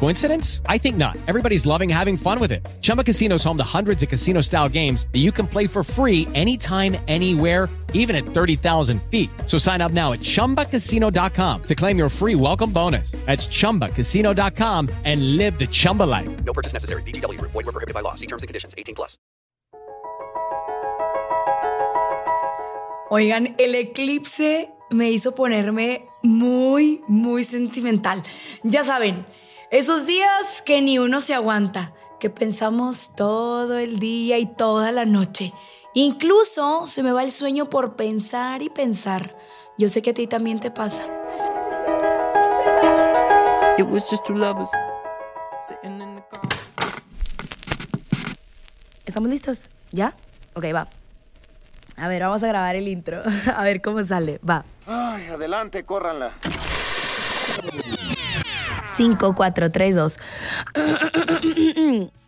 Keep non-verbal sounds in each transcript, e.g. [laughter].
Coincidence? I think not. Everybody's loving having fun with it. Chumba Casino is home to hundreds of casino style games that you can play for free anytime, anywhere, even at 30,000 feet. So sign up now at chumbacasino.com to claim your free welcome bonus. That's chumbacasino.com and live the Chumba life. No purchase necessary. VGW Group. Void were prohibited by law. See terms and conditions. 18 plus. Oigan, el eclipse me hizo ponerme muy, muy sentimental. Ya saben, esos días que ni uno se aguanta, que pensamos todo el día y toda la noche. Incluso se me va el sueño por pensar y pensar. Yo sé que a ti también te pasa. It was just two lovers sitting in the car. ¿Estamos listos? ¿Ya? Ok, va. A ver, vamos a grabar el intro. [laughs] A ver cómo sale. Va. Ay, adelante, córranla. 5, 4, 3, 2.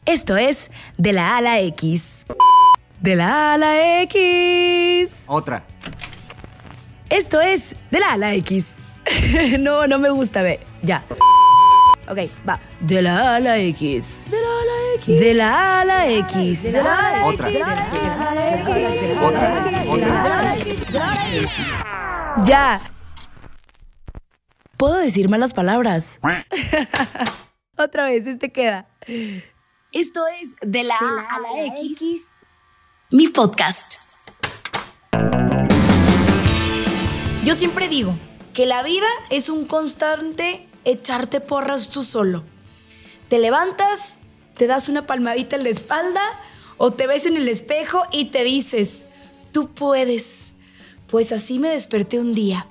Esto es de la A a la X. De la A a la X. Otra. Esto es de la A a la X. no, no me gusta, ve. Ya. Ok, va. De la A la X. De la A a la X. De la A la X. De la Otra. X. Otra. Otra. Ya. ¿Puedo decir malas palabras? [laughs] Otra vez, este queda. Esto es De la, A a la, X, mi podcast. Yo siempre digo que la vida es un constante echarte porras tú solo. Te levantas, te das una palmadita en la espalda o te ves en el espejo y te dices, tú puedes. Pues así me desperté un día,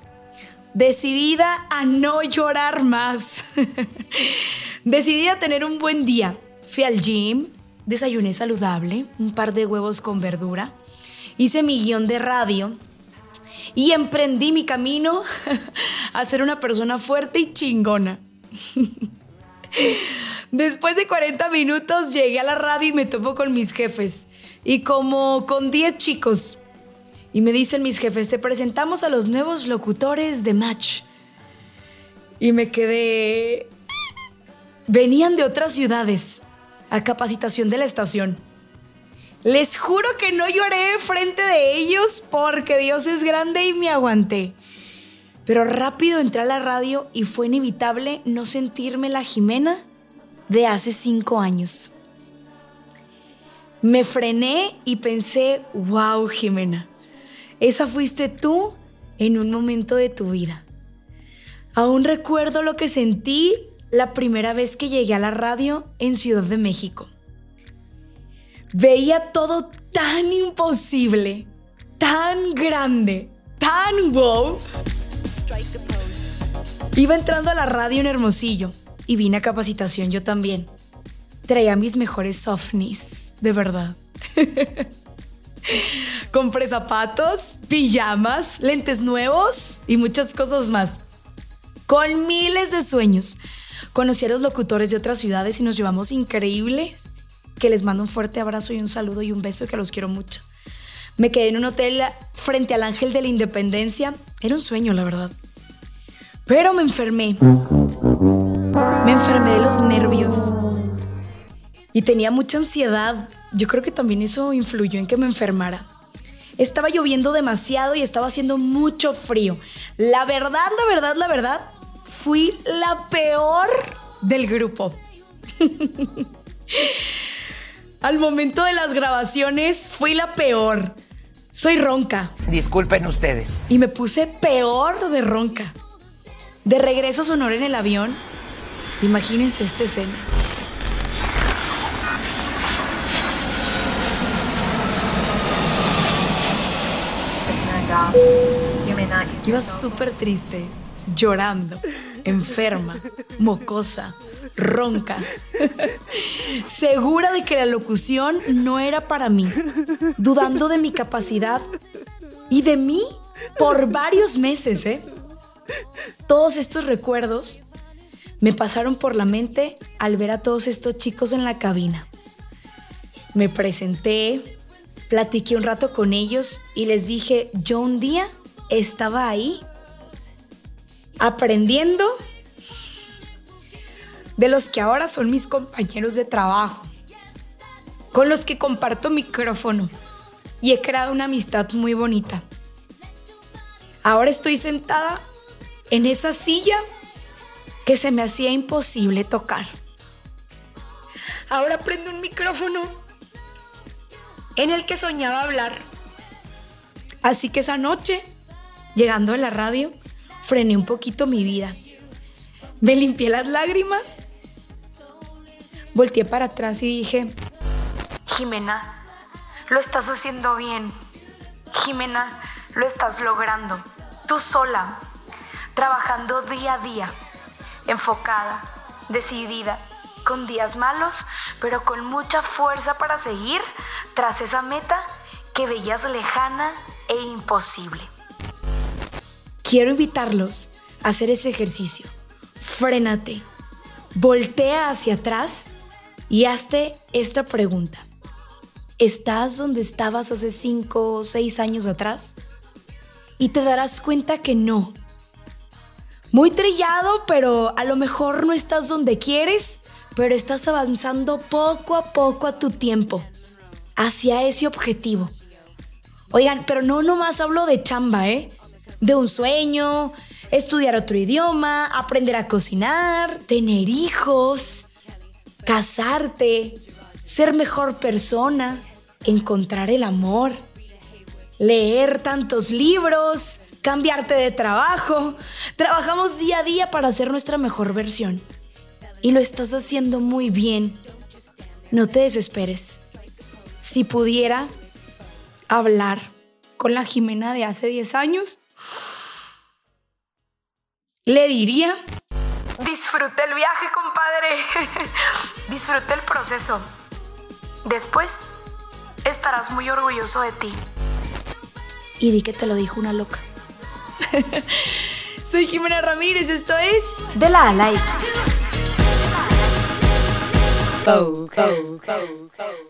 decidida a no llorar más. [laughs] Decidí a tener un buen día. Fui al gym, desayuné saludable, un par de huevos con verdura, hice mi guion de radio y emprendí mi camino [laughs] a ser una persona fuerte y chingona. [laughs] Después de 40 minutos llegué a la radio y me topo con mis jefes. Y como con 10 chicos. Y me dicen mis jefes, te presentamos a los nuevos locutores de Match. Y me quedé... Venían de otras ciudades a capacitación de la estación. Les juro que no lloré frente de ellos porque Dios es grande y me aguanté. Pero rápido entré a la radio y fue inevitable no sentirme la Jimena de hace cinco años. Me frené y pensé, wow, Jimena, esa fuiste tú en un momento de tu vida. Aún recuerdo lo que sentí la primera vez que llegué a la radio en Ciudad de México. Veía todo tan imposible, tan grande, tan wow. Iba entrando a la radio en Hermosillo y vine a capacitación yo también. Traía mis mejores softnies, de verdad. [laughs] Compré zapatos, pijamas, lentes nuevos y muchas cosas más. Con miles de sueños. Conocí a los locutores de otras ciudades y nos llevamos increíbles. Que les mando un fuerte abrazo y un saludo y un beso que los quiero mucho. Me quedé en un hotel frente al Ángel de la Independencia. Era un sueño, la verdad. Pero me enfermé. Me enfermé de los nervios. Y tenía mucha ansiedad. Yo creo que también eso influyó en que me enfermara. Estaba lloviendo demasiado y estaba haciendo mucho frío. La verdad, la verdad, la verdad, fui la peor del grupo. [laughs] Al momento de las grabaciones fui la peor. Soy ronca Disculpen ustedes. y me puse peor de ronca. De regreso a Sonora en el avión, imagínense esta escena. Iba súper triste, llorando, enferma, mocosa, ronca, segura de que la locución no era para mí, dudando de mi capacidad y de mí por varios meses, ¿eh? Todos estos recuerdos me pasaron por la mente al ver a todos estos chicos en la cabina. Me presenté, platiqué un rato con ellos y les dije, yo un día estaba ahí aprendiendo de los que ahora son mis compañeros de trabajo, con los que comparto micrófono y he creado una amistad muy bonita. Ahora estoy sentada en esa silla que se me hacía imposible tocar. Ahora prendo un micrófono en el que soñaba hablar. Así que esa noche, llegando a la radio, frené un poquito mi vida. Me limpié las lágrimas, volteé para atrás y dije, Jimena, lo estás haciendo bien. Jimena, lo estás logrando. Tú sola, trabajando día a día, enfocada, decidida, con días malos, pero con mucha fuerza para seguir tras esa meta que veías lejana e imposible. Quiero invitarlos a hacer ese ejercicio. Frénate, voltea hacia atrás y hazte esta pregunta. ¿Estás donde estabas hace 5 o 6 años atrás? Y te darás cuenta que no. Muy trillado, pero a lo mejor no estás donde quieres, pero estás avanzando poco a poco a tu tiempo hacia ese objetivo. Oigan, pero no nomás hablo de chamba, ¿eh? De un sueño, estudiar otro idioma, aprender a cocinar, tener hijos, casarte, ser mejor persona, encontrar el amor, leer tantos libros, cambiarte de trabajo. Trabajamos día a día para ser nuestra mejor versión. Y lo estás haciendo muy bien. No te desesperes. Si pudiera hablar con la Jimena de hace 10 años, le diría, disfruta el viaje, compadre. [laughs] disfruta el proceso. Después estarás muy orgulloso de ti. Y di que te lo dijo una loca. [laughs] Soy Jimena Ramírez, esto es De la A la X. Coke, Coke, Coke, Coke.